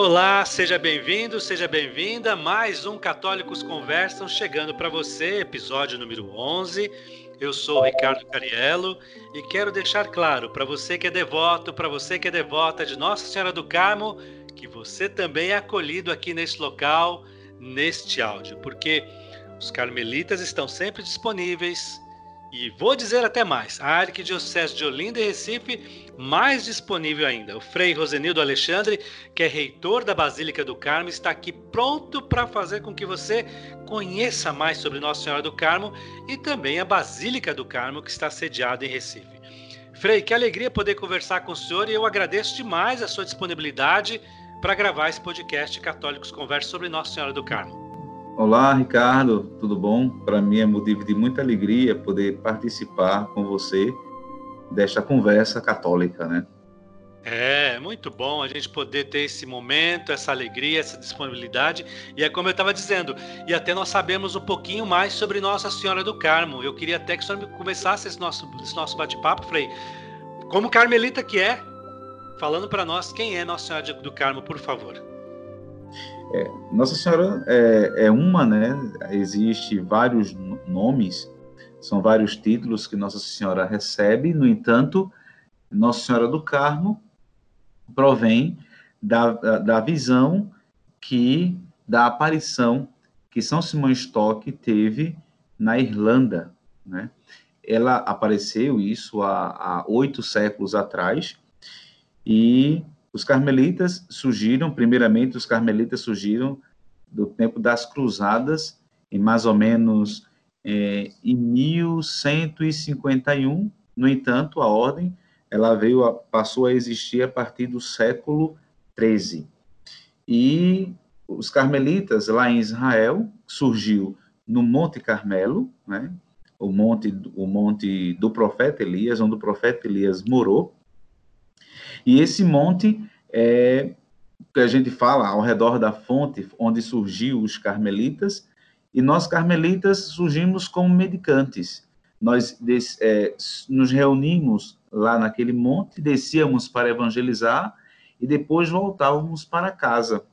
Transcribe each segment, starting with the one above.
Olá, seja bem-vindo, seja bem-vinda. Mais um Católicos Conversam chegando para você, episódio número 11. Eu sou Ricardo Cariello e quero deixar claro para você que é devoto, para você que é devota de Nossa Senhora do Carmo, que você também é acolhido aqui neste local, neste áudio, porque os carmelitas estão sempre disponíveis e vou dizer até mais, a Arquidiocese de Olinda e Recife, mais disponível ainda. O Frei Rosenildo Alexandre, que é reitor da Basílica do Carmo, está aqui pronto para fazer com que você conheça mais sobre Nossa Senhora do Carmo e também a Basílica do Carmo, que está sediada em Recife. Frei, que alegria poder conversar com o senhor e eu agradeço demais a sua disponibilidade para gravar esse podcast Católicos Conversam sobre Nossa Senhora do Carmo. Olá, Ricardo, tudo bom? Para mim é motivo de muita alegria poder participar com você desta conversa católica, né? É, muito bom a gente poder ter esse momento, essa alegria, essa disponibilidade. E é como eu estava dizendo, e até nós sabemos um pouquinho mais sobre Nossa Senhora do Carmo. Eu queria até que o senhor começasse esse nosso, esse nosso bate-papo, Frei. Como carmelita que é, falando para nós quem é Nossa Senhora do Carmo, por favor. É, Nossa Senhora é, é, uma, né? Existe vários nomes, são vários títulos que Nossa Senhora recebe. No entanto, Nossa Senhora do Carmo provém da, da, visão que da aparição que São Simão Stock teve na Irlanda, né? Ela apareceu isso há oito séculos atrás e os carmelitas surgiram, primeiramente, os carmelitas surgiram do tempo das cruzadas, em mais ou menos é, em 1151. No entanto, a ordem ela veio a, passou a existir a partir do século 13. E os carmelitas lá em Israel surgiu no Monte Carmelo, né? O monte, o monte do profeta Elias, onde o profeta Elias morou. E esse monte é que a gente fala ao redor da fonte onde surgiu os carmelitas, e nós carmelitas surgimos como medicantes. Nós é, nos reunimos lá naquele monte, descíamos para evangelizar e depois voltávamos para casa.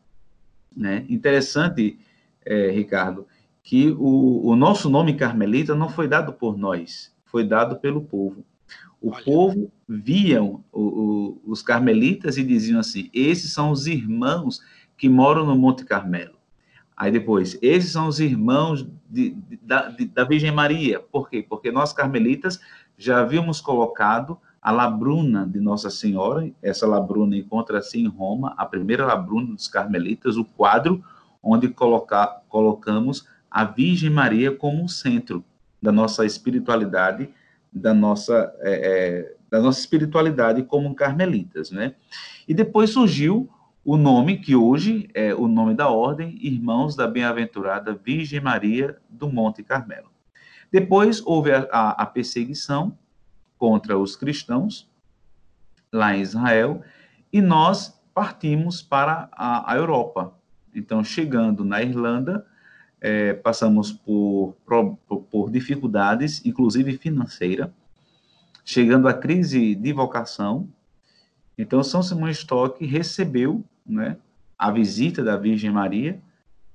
Né? Interessante, é, Ricardo, que o, o nosso nome carmelita não foi dado por nós, foi dado pelo povo. O Olha. povo viam o, o, os carmelitas e diziam assim: esses são os irmãos que moram no Monte Carmelo. Aí depois, esses são os irmãos de, de, da, de, da Virgem Maria. Por quê? Porque nós carmelitas já havíamos colocado a labruna de Nossa Senhora. Essa labruna encontra-se em Roma, a primeira labruna dos carmelitas, o quadro onde colocar, colocamos a Virgem Maria como centro da nossa espiritualidade da nossa, é, é, da nossa espiritualidade como carmelitas, né? E depois surgiu o nome que hoje é o nome da ordem, Irmãos da Bem-aventurada Virgem Maria do Monte Carmelo. Depois houve a, a, a perseguição contra os cristãos lá em Israel e nós partimos para a, a Europa. Então, chegando na Irlanda, é, passamos por, por, dificuldades, inclusive financeira, chegando à crise de vocação. Então, São Simão Stock recebeu né, a visita da Virgem Maria.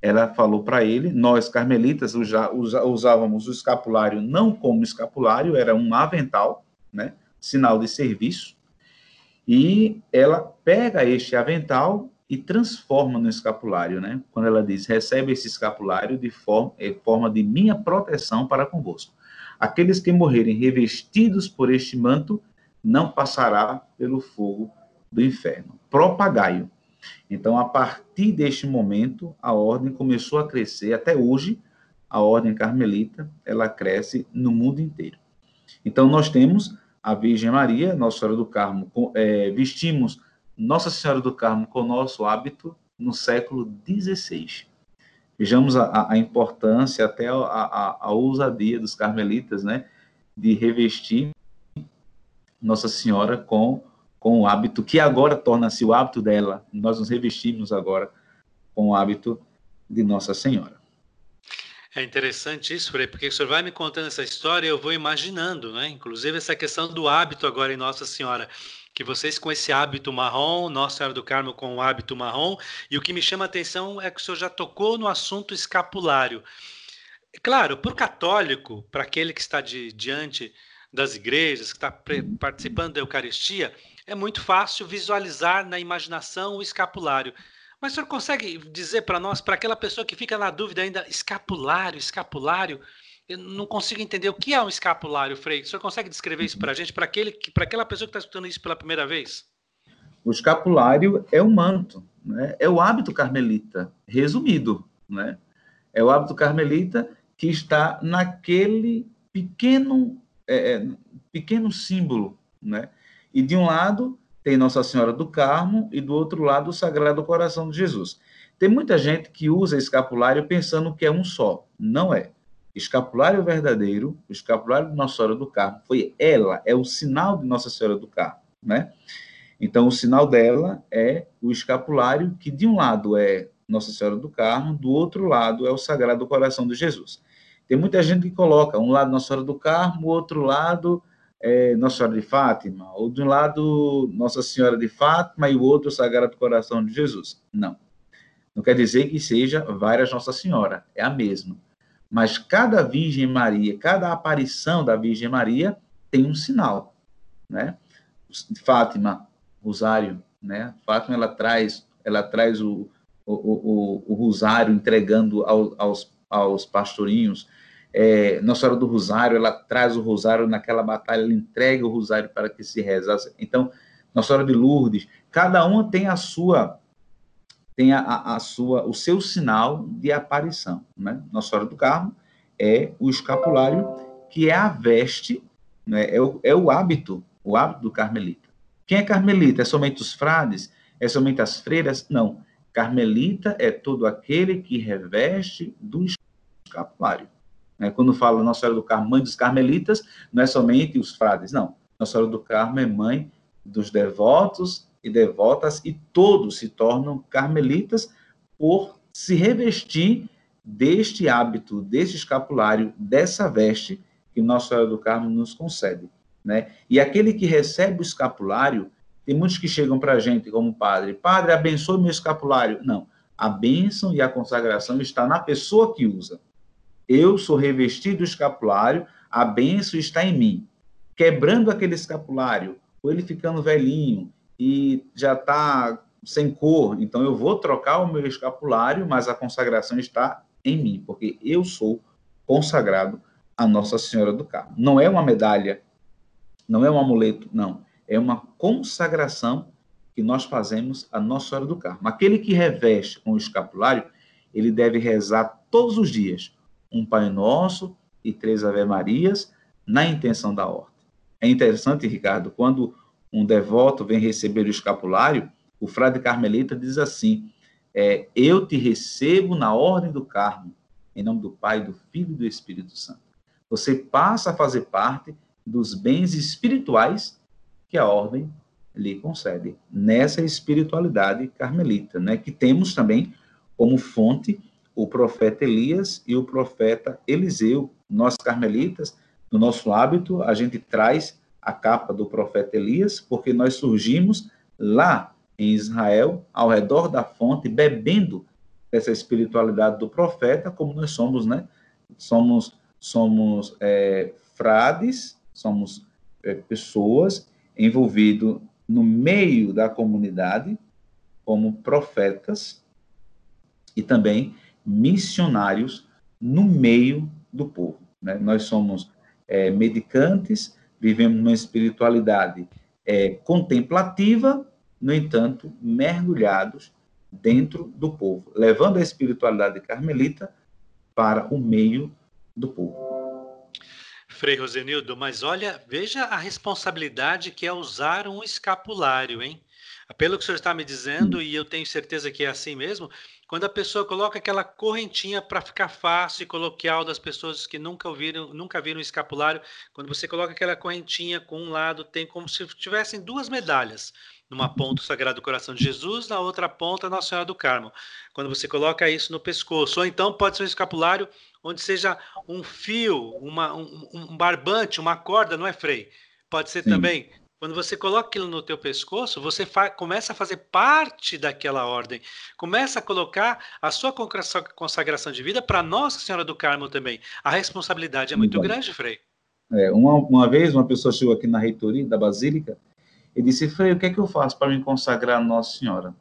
Ela falou para ele, nós carmelitas usa, usa, usávamos o escapulário não como escapulário, era um avental, né, sinal de serviço. E ela pega este avental e transforma no escapulário, né? Quando ela diz, recebe esse escapulário de forma, é, forma de minha proteção para convosco. Aqueles que morrerem revestidos por este manto não passará pelo fogo do inferno. Propagaio. Então, a partir deste momento, a ordem começou a crescer. Até hoje, a ordem carmelita, ela cresce no mundo inteiro. Então, nós temos a Virgem Maria, Nossa Senhora do Carmo, é, vestimos nossa Senhora do Carmo com o nosso hábito no século XVI. Vejamos a, a importância, até a, a, a, ousadia dos carmelitas, né, de revestir Nossa Senhora com, com o hábito, que agora torna-se o hábito dela. Nós nos revestimos agora com o hábito de Nossa Senhora. É interessante isso, Frei, porque o senhor vai me contando essa história e eu vou imaginando, né? Inclusive essa questão do hábito agora em Nossa Senhora que vocês com esse hábito marrom, Nossa Senhora do Carmo com o hábito marrom, e o que me chama a atenção é que o senhor já tocou no assunto escapulário. Claro, para o católico, para aquele que está de, diante das igrejas, que está participando da Eucaristia, é muito fácil visualizar na imaginação o escapulário. Mas o senhor consegue dizer para nós, para aquela pessoa que fica na dúvida ainda, escapulário, escapulário, eu não consigo entender o que é um escapulário, Frei. O senhor consegue descrever isso para a gente, para aquela pessoa que está escutando isso pela primeira vez? O escapulário é o manto, né? é o hábito carmelita, resumido. Né? É o hábito carmelita que está naquele pequeno, é, é, pequeno símbolo. Né? E de um lado tem Nossa Senhora do Carmo e do outro lado o Sagrado Coração de Jesus. Tem muita gente que usa escapulário pensando que é um só. Não é escapulário verdadeiro, o escapulário de Nossa Senhora do Carmo, foi ela, é o sinal de Nossa Senhora do Carmo, né? Então, o sinal dela é o escapulário, que de um lado é Nossa Senhora do Carmo, do outro lado é o Sagrado Coração de Jesus. Tem muita gente que coloca um lado Nossa Senhora do Carmo, o outro lado é Nossa Senhora de Fátima, ou de um lado Nossa Senhora de Fátima e o outro Sagrado Coração de Jesus. Não. Não quer dizer que seja várias Nossa Senhora, é a mesma. Mas cada Virgem Maria, cada aparição da Virgem Maria tem um sinal, né? Fátima, Rosário, né? Fátima ela traz, ela traz o, o, o, o Rosário entregando ao, aos, aos pastorinhos. É, Nossa Senhora do Rosário, ela traz o Rosário naquela batalha, ela entrega o Rosário para que se rezasse. Então, Nossa Senhora de Lourdes, cada uma tem a sua tem a, a, sua, o seu sinal de aparição. Né? Nossa Senhora do Carmo é o escapulário, que é a veste, né? é, o, é o hábito, o hábito do carmelita. Quem é carmelita? É somente os frades? É somente as freiras? Não. Carmelita é todo aquele que reveste do escapulário. Né? Quando fala Nossa Senhora do Carmo, mãe dos carmelitas, não é somente os frades, não. Nossa Senhora do Carmo é mãe dos devotos e devotas, e todos se tornam carmelitas por se revestir deste hábito, deste escapulário, dessa veste que Nossa Senhora do Carmo nos concede. Né? E aquele que recebe o escapulário, tem muitos que chegam para a gente como padre, padre, abençoe meu escapulário. Não, a bênção e a consagração está na pessoa que usa. Eu sou revestido do escapulário, a bênção está em mim. Quebrando aquele escapulário, ou ele ficando velhinho, e já está sem cor, então eu vou trocar o meu escapulário, mas a consagração está em mim, porque eu sou consagrado a Nossa Senhora do Carmo. Não é uma medalha, não é um amuleto, não. É uma consagração que nós fazemos a Nossa Senhora do Carmo. Aquele que reveste com o escapulário, ele deve rezar todos os dias um Pai Nosso e três Ave Marias na intenção da ordem. É interessante, Ricardo, quando um devoto vem receber o escapulário, o frade carmelita diz assim: é, Eu te recebo na ordem do Carmo, em nome do Pai, do Filho e do Espírito Santo. Você passa a fazer parte dos bens espirituais que a ordem lhe concede, nessa espiritualidade carmelita, né, que temos também como fonte o profeta Elias e o profeta Eliseu. Nós carmelitas, no nosso hábito, a gente traz a capa do profeta Elias, porque nós surgimos lá em Israel, ao redor da fonte, bebendo dessa espiritualidade do profeta, como nós somos, né? Somos, somos é, frades, somos é, pessoas envolvidas no meio da comunidade, como profetas e também missionários no meio do povo. Né? Nós somos é, medicantes, vivemos numa espiritualidade é, contemplativa, no entanto, mergulhados dentro do povo, levando a espiritualidade carmelita para o meio do povo. Frei Rosenildo, mas olha, veja a responsabilidade que é usar um escapulário, hein? Pelo que o senhor está me dizendo, e eu tenho certeza que é assim mesmo, quando a pessoa coloca aquela correntinha para ficar fácil e coloquial das pessoas que nunca ouviram, nunca viram escapulário, quando você coloca aquela correntinha com um lado, tem como se tivessem duas medalhas. numa ponta o Sagrado Coração de Jesus, na outra ponta Nossa Senhora do Carmo. Quando você coloca isso no pescoço, ou então pode ser um escapulário onde seja um fio, uma, um, um barbante, uma corda, não é freio. Pode ser Sim. também quando você coloca aquilo no teu pescoço, você começa a fazer parte daquela ordem. Começa a colocar a sua consagração de vida para Nossa Senhora do Carmo também. A responsabilidade é muito grande, Frei. É, uma, uma vez, uma pessoa chegou aqui na reitoria da Basílica e disse, Frei, o que é que eu faço para me consagrar a Nossa Senhora?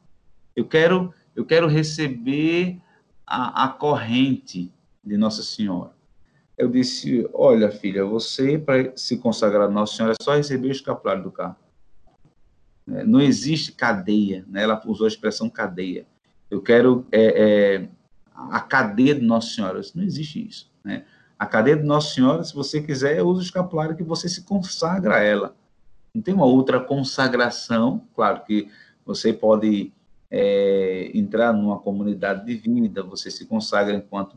Eu quero, eu quero receber a, a corrente de Nossa Senhora eu disse: Olha, filha, você, para se consagrar a Nossa Senhora, é só receber o escapulário do carro. É, não existe cadeia, né? ela usou a expressão cadeia. Eu quero é, é, a cadeia de Nossa Senhora. Não existe isso. Né? A cadeia de Nossa Senhora, se você quiser, usa o escapulário que você se consagra a ela. Não tem uma outra consagração, claro que você pode é, entrar numa comunidade de vida, você se consagra enquanto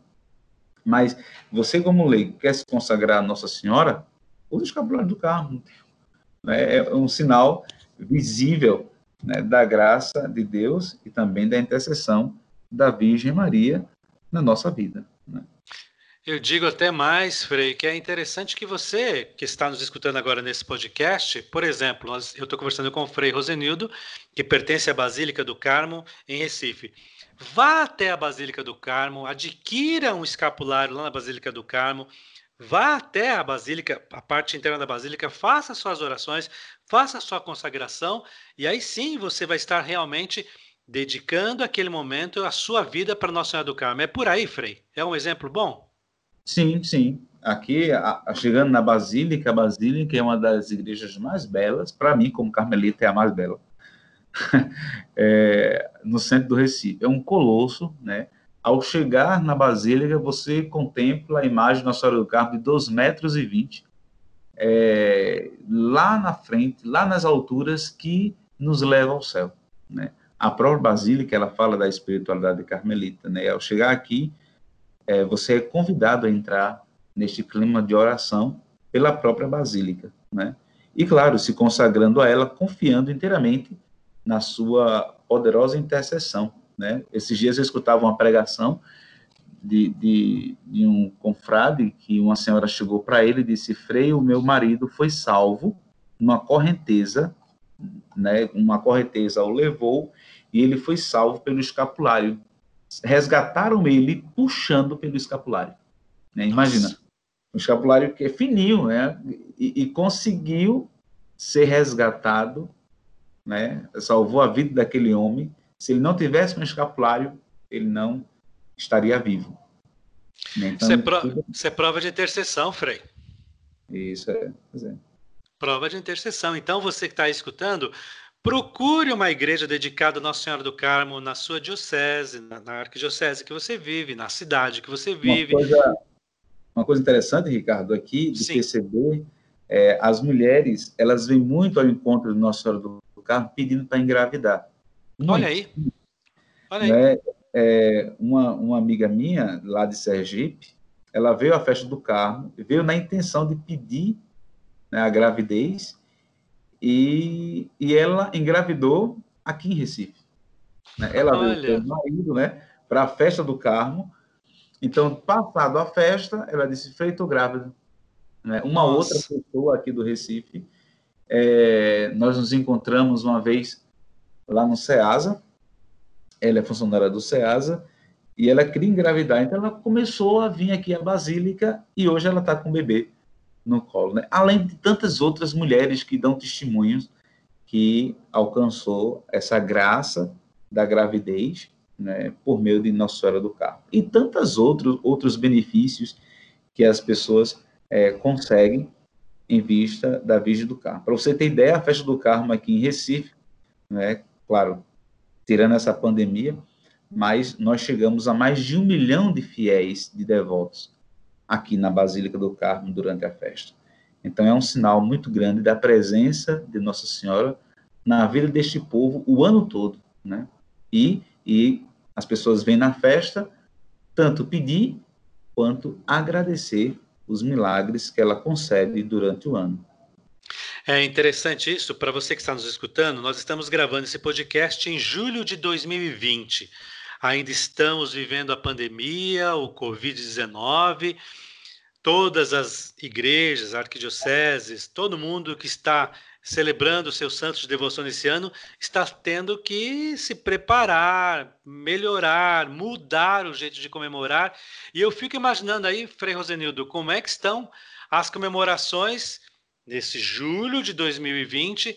mas você, como leigo, quer se consagrar a Nossa Senhora, use o escapulário do carro. Né? É um sinal visível né, da graça de Deus e também da intercessão da Virgem Maria na nossa vida. Né? Eu digo até mais, Frei, que é interessante que você, que está nos escutando agora nesse podcast, por exemplo, nós, eu estou conversando com o Frei Rosenildo, que pertence à Basílica do Carmo, em Recife. Vá até a Basílica do Carmo, adquira um escapulário lá na Basílica do Carmo, vá até a Basílica, a parte interna da Basílica, faça suas orações, faça sua consagração, e aí sim você vai estar realmente dedicando aquele momento a sua vida para Nossa Senhora do Carmo. É por aí, Frei? É um exemplo bom? Sim, sim. Aqui, a, a, chegando na Basílica, a Basílica é uma das igrejas mais belas, para mim, como carmelita, é a mais bela. é, no centro do Recife. É um colosso, né? Ao chegar na Basílica, você contempla a imagem de Nossa Senhora do Carmo de 2 metros e 20, é, lá na frente, lá nas alturas que nos leva ao céu, né? A própria Basílica, ela fala da espiritualidade carmelita, né? Ao chegar aqui, é, você é convidado a entrar neste clima de oração pela própria Basílica, né? E, claro, se consagrando a ela, confiando inteiramente na sua poderosa intercessão. Né? Esses dias eu escutava uma pregação de, de, de um confrade que uma senhora chegou para ele e disse: Frei, o meu marido foi salvo numa correnteza, né? uma correnteza o levou e ele foi salvo pelo escapulário. Resgataram ele puxando pelo escapulário. Né? Imagina, Nossa. um escapulário que é fininho, né? e, e conseguiu ser resgatado né, salvou a vida daquele homem. Se ele não tivesse um escapulário, ele não estaria vivo. Né, então, isso, é pro... isso é prova de intercessão, Frei. Isso é, é. Prova de intercessão. Então, você que está escutando, procure uma igreja dedicada a Nossa Senhora do Carmo na sua diocese, na, na arquidiocese que você vive, na cidade que você vive. Uma coisa, uma coisa interessante, Ricardo, aqui, de Sim. perceber, é, as mulheres, elas vêm muito ao encontro de Nossa Senhora do carro pedindo para engravidar. Muito. Olha aí. Olha aí. Né? É, uma, uma amiga minha, lá de Sergipe, ela veio à festa do carro, veio na intenção de pedir né, a gravidez e, e ela engravidou aqui em Recife. Né? Ela Olha. veio com o marido né, para a festa do Carmo. Então, passado a festa, ela disse: Feito grávida. Né? Uma Nossa. outra pessoa aqui do Recife é, nós nos encontramos uma vez lá no SEASA, ela é funcionária do SEASA, e ela queria engravidar, então ela começou a vir aqui à Basílica e hoje ela está com o bebê no colo, né? Além de tantas outras mulheres que dão testemunhos que alcançou essa graça da gravidez, né, por meio de Nossa Senhora do Carmo. E tantos outros, outros benefícios que as pessoas é, conseguem em vista da Virgem do Carmo. Para você ter ideia, a festa do Carmo aqui em Recife, né, claro, tirando essa pandemia, mas nós chegamos a mais de um milhão de fiéis, de devotos, aqui na Basílica do Carmo durante a festa. Então é um sinal muito grande da presença de Nossa Senhora na vida deste povo o ano todo, né? E, e as pessoas vêm na festa tanto pedir quanto agradecer os milagres que ela concede durante o ano. É interessante isso. Para você que está nos escutando, nós estamos gravando esse podcast em julho de 2020. Ainda estamos vivendo a pandemia, o Covid-19. Todas as igrejas, arquidioceses, todo mundo que está celebrando seus santos de devoção esse ano está tendo que se preparar, melhorar, mudar o jeito de comemorar. E eu fico imaginando aí, Frei Rosenildo, como é que estão as comemorações nesse julho de 2020,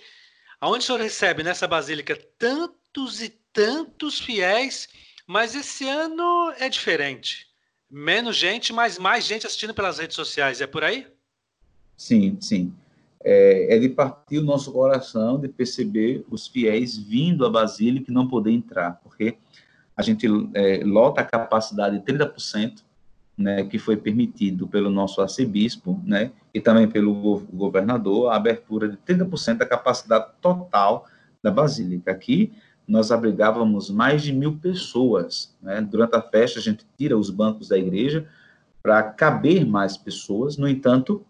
aonde o senhor recebe nessa basílica tantos e tantos fiéis, mas esse ano é diferente. Menos gente, mas mais gente assistindo pelas redes sociais. É por aí? Sim, sim. É, é de partir o nosso coração de perceber os fiéis vindo à basílica e não poder entrar, porque a gente é, lota a capacidade de 30%, né, que foi permitido pelo nosso arcebispo, né, e também pelo governador, a abertura de 30% da capacidade total da Basílica. Aqui, nós abrigávamos mais de mil pessoas. Né? Durante a festa, a gente tira os bancos da igreja para caber mais pessoas. No entanto,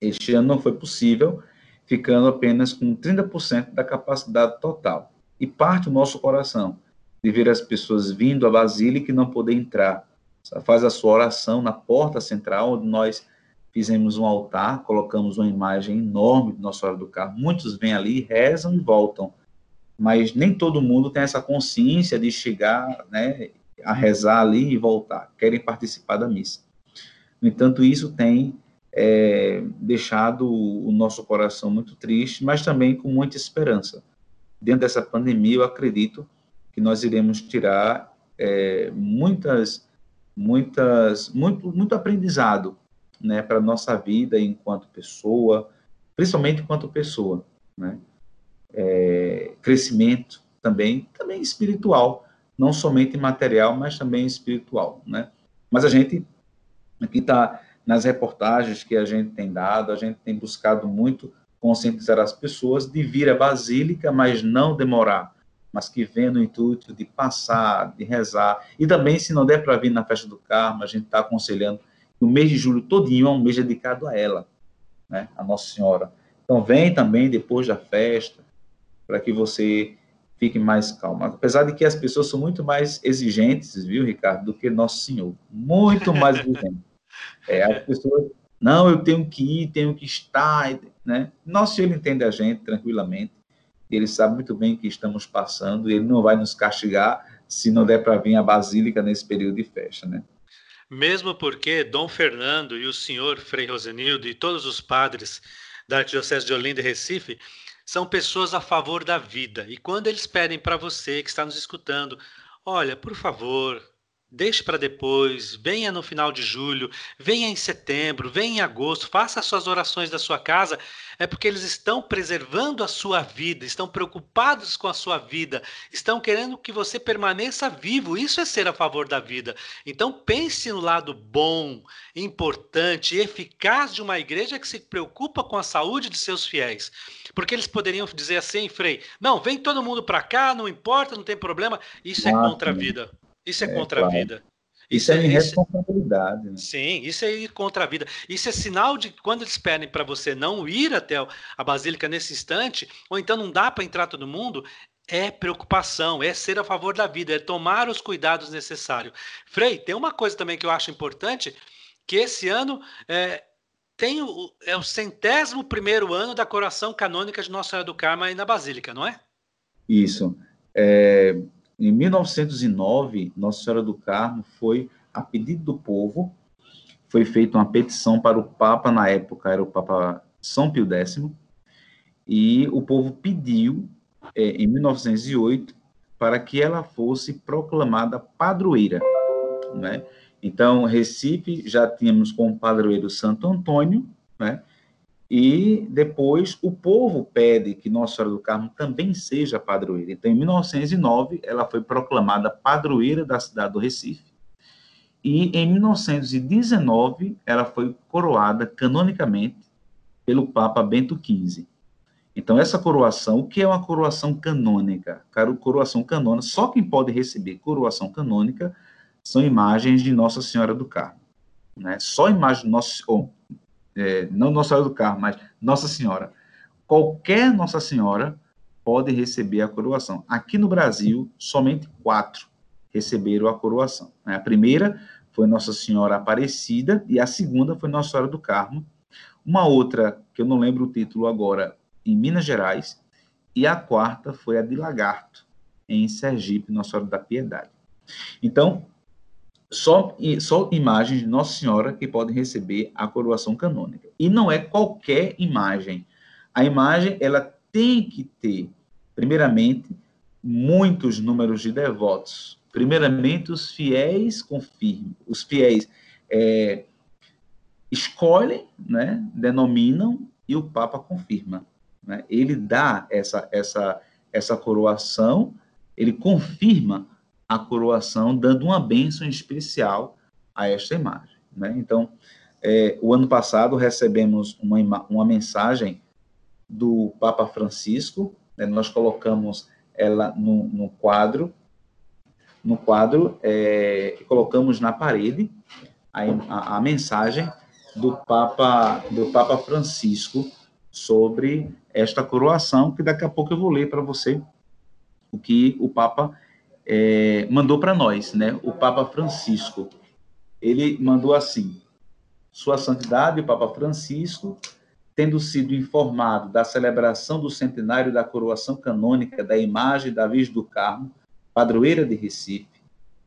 este ano não foi possível, ficando apenas com 30% da capacidade total. E parte o nosso coração de ver as pessoas vindo à Basílica e não poder entrar faz a sua oração na porta central, onde nós fizemos um altar, colocamos uma imagem enorme de Nossa Senhora do Carmo. Muitos vêm ali, rezam e voltam, mas nem todo mundo tem essa consciência de chegar né, a rezar ali e voltar, querem participar da missa. No entanto, isso tem é, deixado o nosso coração muito triste, mas também com muita esperança. Dentro dessa pandemia, eu acredito que nós iremos tirar é, muitas muitas, muito, muito aprendizado né, para nossa vida enquanto pessoa, principalmente enquanto pessoa. Né? É, crescimento também, também espiritual, não somente material, mas também espiritual. Né? Mas a gente, aqui está nas reportagens que a gente tem dado, a gente tem buscado muito conscientizar as pessoas de vir à Basílica, mas não demorar mas que vem no intuito de passar, de rezar. E também, se não der para vir na festa do Carmo, a gente está aconselhando que o mês de julho todinho é um mês dedicado a ela, né, a Nossa Senhora. Então, vem também depois da festa, para que você fique mais calmo. Apesar de que as pessoas são muito mais exigentes, viu, Ricardo, do que Nosso Senhor. Muito mais exigentes. É, as pessoas, não, eu tenho que ir, tenho que estar, né? Nosso Senhor entende a gente tranquilamente ele sabe muito bem que estamos passando ele não vai nos castigar se não der para vir a Basílica nesse período de festa, né? Mesmo porque Dom Fernando e o senhor Frei Rosenildo e todos os padres da Arquidiocese de Olinda e Recife são pessoas a favor da vida. E quando eles pedem para você que está nos escutando, olha, por favor, Deixe para depois, venha no final de julho, venha em setembro, venha em agosto, faça as suas orações da sua casa, é porque eles estão preservando a sua vida, estão preocupados com a sua vida, estão querendo que você permaneça vivo. Isso é ser a favor da vida. Então pense no lado bom, importante eficaz de uma igreja que se preocupa com a saúde de seus fiéis. Porque eles poderiam dizer assim, Frei, não, vem todo mundo para cá, não importa, não tem problema. Isso é contra a vida. Isso é, é contra claro. a vida. Isso, isso é irresponsabilidade. Né? Sim, isso é ir contra a vida. Isso é sinal de que quando eles pedem para você não ir até a Basílica nesse instante, ou então não dá para entrar todo mundo, é preocupação, é ser a favor da vida, é tomar os cuidados necessários. Frei, tem uma coisa também que eu acho importante, que esse ano é, tem o, é o centésimo primeiro ano da coroação canônica de Nossa Senhora do Carmo aí na Basílica, não é? Isso. É, em 1909, Nossa Senhora do Carmo foi, a pedido do povo, foi feita uma petição para o Papa, na época era o Papa São Pio X, e o povo pediu, é, em 1908, para que ela fosse proclamada padroeira. Né? Então, Recife já tínhamos como padroeiro Santo Antônio, né? E depois o povo pede que Nossa Senhora do Carmo também seja padroeira. Então, em 1909, ela foi proclamada padroeira da cidade do Recife. E em 1919, ela foi coroada canonicamente pelo Papa Bento XV. Então, essa coroação, o que é uma coroação canônica? Coroação canônica, só quem pode receber coroação canônica são imagens de Nossa Senhora do Carmo. Né? Só imagem de Nossa, oh, é, não Nossa Senhora do Carmo, mas Nossa Senhora. qualquer Nossa Senhora pode receber a coroação. Aqui no Brasil, somente quatro receberam a coroação. Né? A primeira foi Nossa Senhora Aparecida e a segunda foi Nossa Senhora do Carmo. Uma outra, que eu não lembro o título agora, em Minas Gerais, e a quarta foi a de Lagarto, em Sergipe, Nossa Senhora da Piedade. Então, só, só imagens de Nossa Senhora que podem receber a coroação canônica. E não é qualquer imagem. A imagem, ela tem que ter, primeiramente, muitos números de devotos. Primeiramente, os fiéis confirmam. Os fiéis é, escolhem, né, denominam, e o Papa confirma. Né? Ele dá essa, essa, essa coroação, ele confirma a coroação, dando uma bênção especial a esta imagem. Né? Então, é, o ano passado recebemos uma, uma mensagem do Papa Francisco, né? nós colocamos ela no, no quadro, no quadro, é, colocamos na parede a, a, a, mensagem do Papa, do Papa Francisco sobre esta coroação, que daqui a pouco eu vou ler para você o que o Papa é, mandou para nós, né? O Papa Francisco. Ele mandou assim: Sua Santidade, o Papa Francisco, tendo sido informado da celebração do centenário da coroação canônica da imagem da Virgem do Carmo, padroeira de Recife,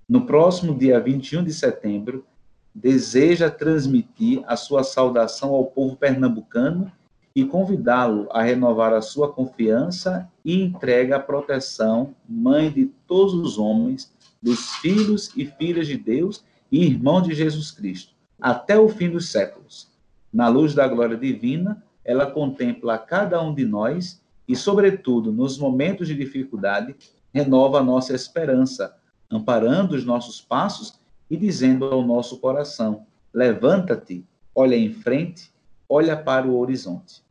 no próximo dia 21 de setembro, deseja transmitir a sua saudação ao povo pernambucano e convidá-lo a renovar a sua confiança e entrega a proteção, mãe de todos os homens, dos filhos e filhas de Deus e irmão de Jesus Cristo, até o fim dos séculos. Na luz da glória divina, ela contempla cada um de nós e, sobretudo, nos momentos de dificuldade, renova a nossa esperança, amparando os nossos passos e dizendo ao nosso coração: levanta-te, olha em frente, olha para o horizonte.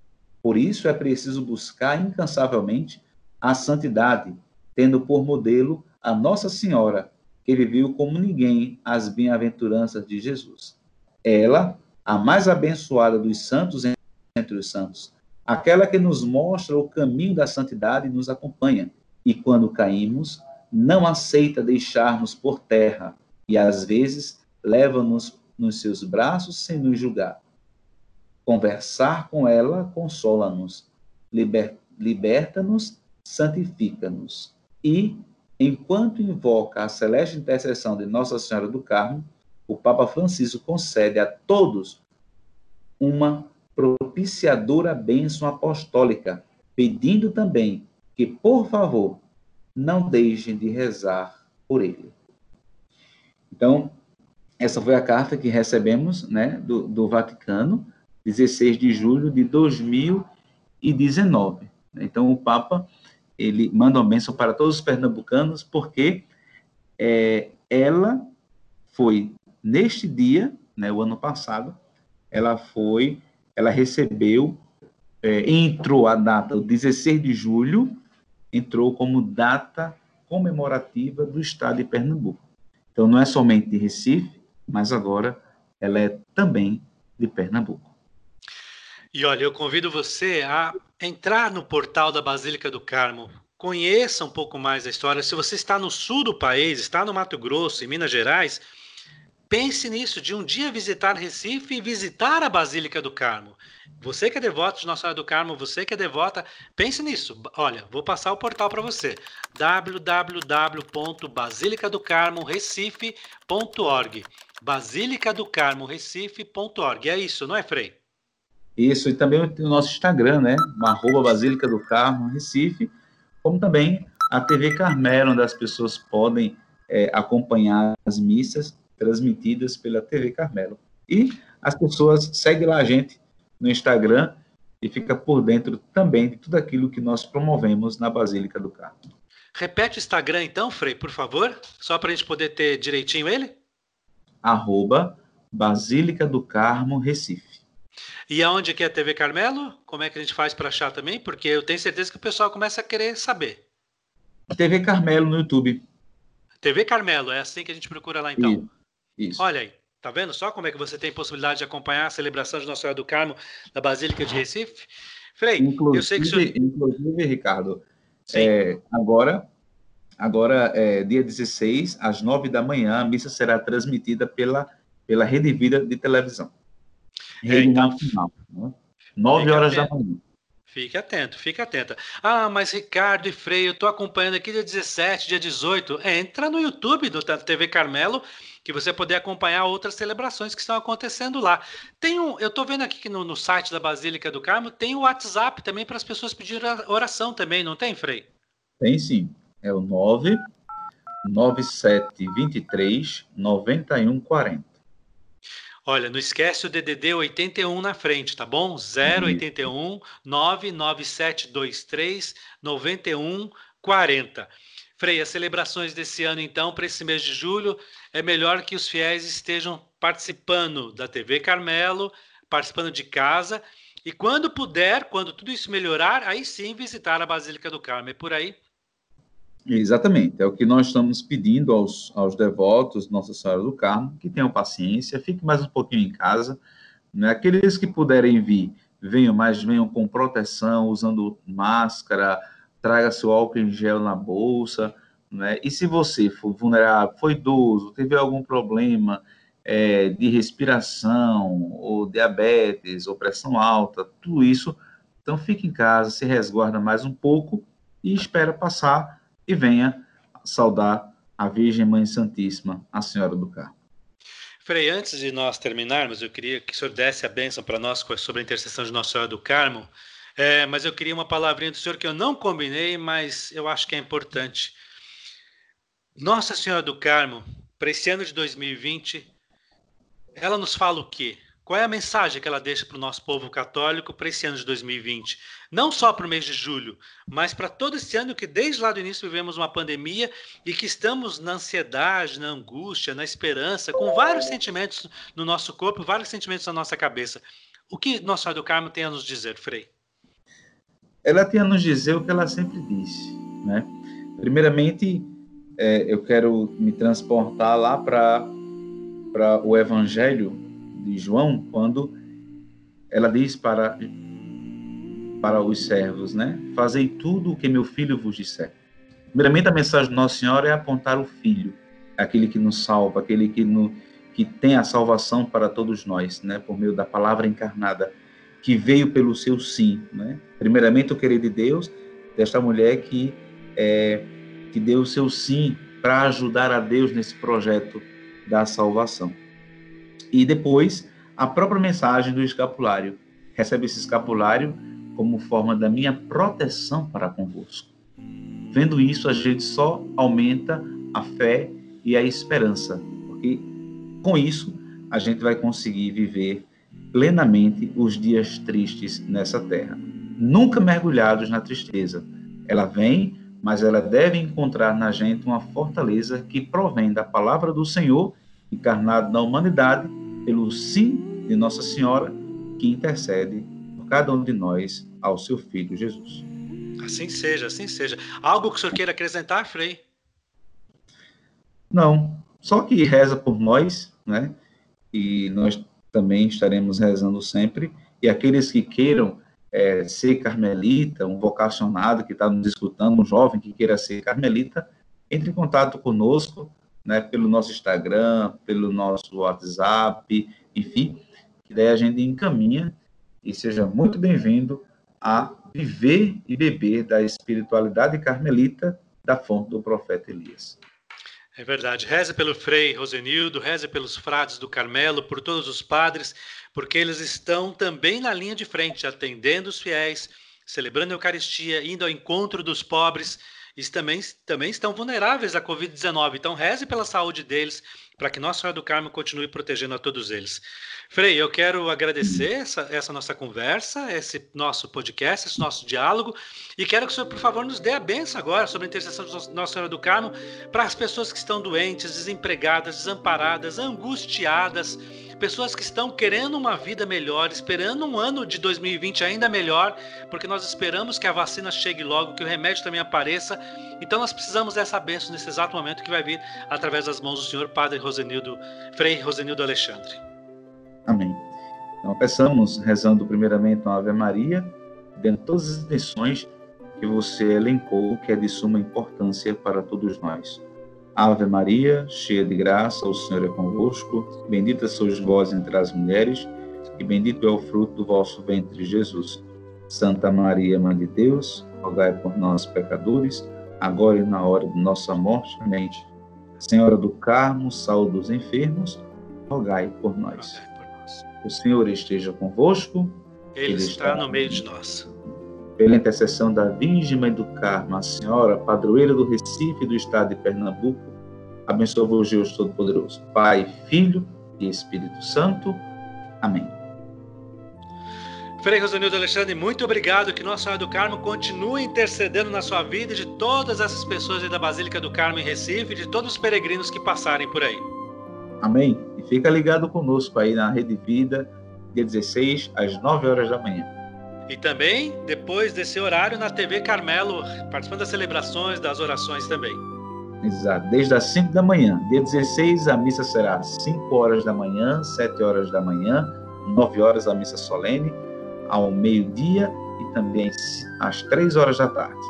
Por isso é preciso buscar incansavelmente a santidade, tendo por modelo a Nossa Senhora, que viveu como ninguém as bem-aventuranças de Jesus. Ela, a mais abençoada dos santos entre os santos, aquela que nos mostra o caminho da santidade e nos acompanha, e quando caímos, não aceita deixar-nos por terra, e às vezes leva-nos nos seus braços sem nos julgar. Conversar com ela consola-nos, liber, liberta-nos, santifica-nos. E, enquanto invoca a celeste intercessão de Nossa Senhora do Carmo, o Papa Francisco concede a todos uma propiciadora bênção apostólica, pedindo também que, por favor, não deixem de rezar por ele. Então, essa foi a carta que recebemos né, do, do Vaticano 16 de julho de 2019. Então, o Papa ele manda uma bênção para todos os pernambucanos, porque é, ela foi, neste dia, né, o ano passado, ela foi, ela recebeu, é, entrou a data, 16 de julho, entrou como data comemorativa do estado de Pernambuco. Então, não é somente de Recife, mas agora ela é também de Pernambuco. E olha, eu convido você a entrar no portal da Basílica do Carmo. Conheça um pouco mais da história. Se você está no sul do país, está no Mato Grosso, em Minas Gerais, pense nisso, de um dia visitar Recife e visitar a Basílica do Carmo. Você que é devoto de Nossa Senhora do Carmo, você que é devota, pense nisso. Olha, vou passar o portal para você: www.basilicadocarmorecife.org. Recife.org. É isso, não é, Frei? Isso, e também o nosso Instagram, né? Arroba Basílica do Carmo, Recife, como também a TV Carmelo, onde as pessoas podem é, acompanhar as missas transmitidas pela TV Carmelo. E as pessoas seguem lá a gente no Instagram e fica por dentro também de tudo aquilo que nós promovemos na Basílica do Carmo. Repete o Instagram então, Frei, por favor, só para a gente poder ter direitinho ele. Arroba Basílica do Carmo, Recife. E aonde que é a TV Carmelo? Como é que a gente faz para achar também? Porque eu tenho certeza que o pessoal começa a querer saber. TV Carmelo no YouTube. TV Carmelo, é assim que a gente procura lá então. Isso. Olha aí, tá vendo só como é que você tem possibilidade de acompanhar a celebração de Nossa Senhora do Carmo da Basílica de Recife? Frei, inclusive, eu sei que o senhor... Inclusive, Ricardo, é, agora, agora é, dia 16, às 9 da manhã, a missa será transmitida pela, pela Rede Vida de televisão. É, Rede é, então, Nacional. Né? 9 horas da manhã. Fique atento, fique atenta. Ah, mas Ricardo e Frei, eu estou acompanhando aqui dia 17, dia 18. Entra no YouTube do TV Carmelo que você poder acompanhar outras celebrações que estão acontecendo lá. Tem um, eu estou vendo aqui que no, no, site da Basílica do Carmo tem o WhatsApp também para as pessoas pedirem oração também, não tem, Frei? Tem sim. É o 9 9723 9140. Olha, não esquece o DDD 81 na frente, tá bom? 081 99723 9140. Frei, as celebrações desse ano, então, para esse mês de julho, é melhor que os fiéis estejam participando da TV Carmelo, participando de casa, e quando puder, quando tudo isso melhorar, aí sim visitar a Basílica do Carmo. É por aí? Exatamente, é o que nós estamos pedindo aos, aos devotos Nossa Senhora do Carmo, que tenham paciência, fiquem mais um pouquinho em casa. Né? Aqueles que puderem vir, venham, mas venham com proteção, usando máscara, traga seu álcool em gel na bolsa, né? E se você for vulnerável, foi idoso, teve algum problema é, de respiração, ou diabetes, ou pressão alta, tudo isso, então fique em casa, se resguarda mais um pouco e espera passar e venha saudar a Virgem Mãe Santíssima, a Senhora do Carmo. Frei, antes de nós terminarmos, eu queria que o senhor desse a bênção para nós sobre a intercessão de Nossa Senhora do Carmo. É, mas eu queria uma palavrinha do senhor que eu não combinei, mas eu acho que é importante. Nossa Senhora do Carmo, para esse ano de 2020, ela nos fala o quê? Qual é a mensagem que ela deixa para o nosso povo católico para esse ano de 2020? Não só para o mês de julho, mas para todo esse ano que desde lá do início vivemos uma pandemia e que estamos na ansiedade, na angústia, na esperança, com vários sentimentos no nosso corpo, vários sentimentos na nossa cabeça. O que Nossa Senhora do Carmo tem a nos dizer, Frei? ela tem a nos dizer o que ela sempre disse. Né? Primeiramente, é, eu quero me transportar lá para o Evangelho de João, quando ela diz para, para os servos, né? Fazei tudo o que meu filho vos disser. Primeiramente, a mensagem de Nossa Senhora é apontar o Filho, aquele que nos salva, aquele que, no, que tem a salvação para todos nós, né? Por meio da palavra encarnada que veio pelo seu sim, né? Primeiramente o querer de Deus, desta mulher que é, que deu o seu sim para ajudar a Deus nesse projeto da salvação. E depois a própria mensagem do escapulário. Recebe esse escapulário como forma da minha proteção para convosco. Vendo isso, a gente só aumenta a fé e a esperança, porque com isso a gente vai conseguir viver plenamente os dias tristes nessa terra. Nunca mergulhados na tristeza. Ela vem, mas ela deve encontrar na gente uma fortaleza que provém da palavra do Senhor, encarnado na humanidade, pelo sim de Nossa Senhora, que intercede por cada um de nós ao seu Filho Jesus. Assim seja, assim seja. Algo que o senhor queira acrescentar, Frei? Não, só que reza por nós, né? E nós também estaremos rezando sempre. E aqueles que queiram é, ser carmelita, um vocacionado que está nos escutando, um jovem que queira ser carmelita, entre em contato conosco, né, pelo nosso Instagram, pelo nosso WhatsApp, enfim, que daí a gente encaminha e seja muito bem-vindo a viver e beber da espiritualidade carmelita da fonte do profeta Elias. É verdade. Reza pelo Frei Rosenildo, reza pelos frades do Carmelo, por todos os padres, porque eles estão também na linha de frente, atendendo os fiéis, celebrando a Eucaristia, indo ao encontro dos pobres e também, também estão vulneráveis à Covid-19. Então, reze pela saúde deles, para que Nossa Senhora do Carmo continue protegendo a todos eles. Frei, eu quero agradecer essa, essa, nossa conversa, esse nosso podcast, esse nosso diálogo, e quero que o senhor, por favor, nos dê a benção agora sobre a intercessão de Nossa Senhora do Carmo para as pessoas que estão doentes, desempregadas, desamparadas, angustiadas, pessoas que estão querendo uma vida melhor, esperando um ano de 2020 ainda melhor, porque nós esperamos que a vacina chegue logo, que o remédio também apareça. Então nós precisamos dessa bênção nesse exato momento que vai vir através das mãos do Senhor Padre Rosenildo, Frei Rosenildo Alexandre. Amém. Então peçamos, rezando primeiramente uma Ave Maria, dentro de todas as intenções que você elencou, que é de suma importância para todos nós. Ave Maria, cheia de graça, o Senhor é convosco. Bendita sois vós entre as mulheres, e bendito é o fruto do vosso ventre, Jesus. Santa Maria, Mãe de Deus, rogai por nós, pecadores, agora e na hora de nossa morte. Amém. Senhora do Carmo, saúde dos enfermos, rogai por nós. O Senhor esteja convosco. Ele, Ele está, está no meio de nós. Pela intercessão da Virgem Mãe do Carmo, a Senhora, padroeira do Recife e do estado de Pernambuco, abençoe-vos Deus Todo-Poderoso, Pai, Filho e Espírito Santo. Amém. Frei Rosanildo Alexandre, muito obrigado. Que Nossa Senhora do Carmo continue intercedendo na sua vida e de todas essas pessoas da Basílica do Carmo em Recife de todos os peregrinos que passarem por aí. Amém. E fica ligado conosco aí na Rede Vida, dia 16, às 9 horas da manhã. E também, depois desse horário, na TV Carmelo, participando das celebrações, das orações também. Exato, desde as 5 da manhã. Dia 16, a missa será às 5 horas da manhã, 7 horas da manhã, 9 horas a missa solene, ao meio-dia e também às 3 horas da tarde.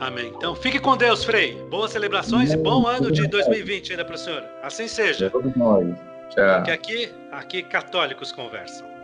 Amém. Então fique com Deus, Frei. Boas celebrações Amém. e bom ano de 2020 ainda para o senhor. Assim seja. Todos nós. Tchau. Porque aqui, aqui católicos conversam.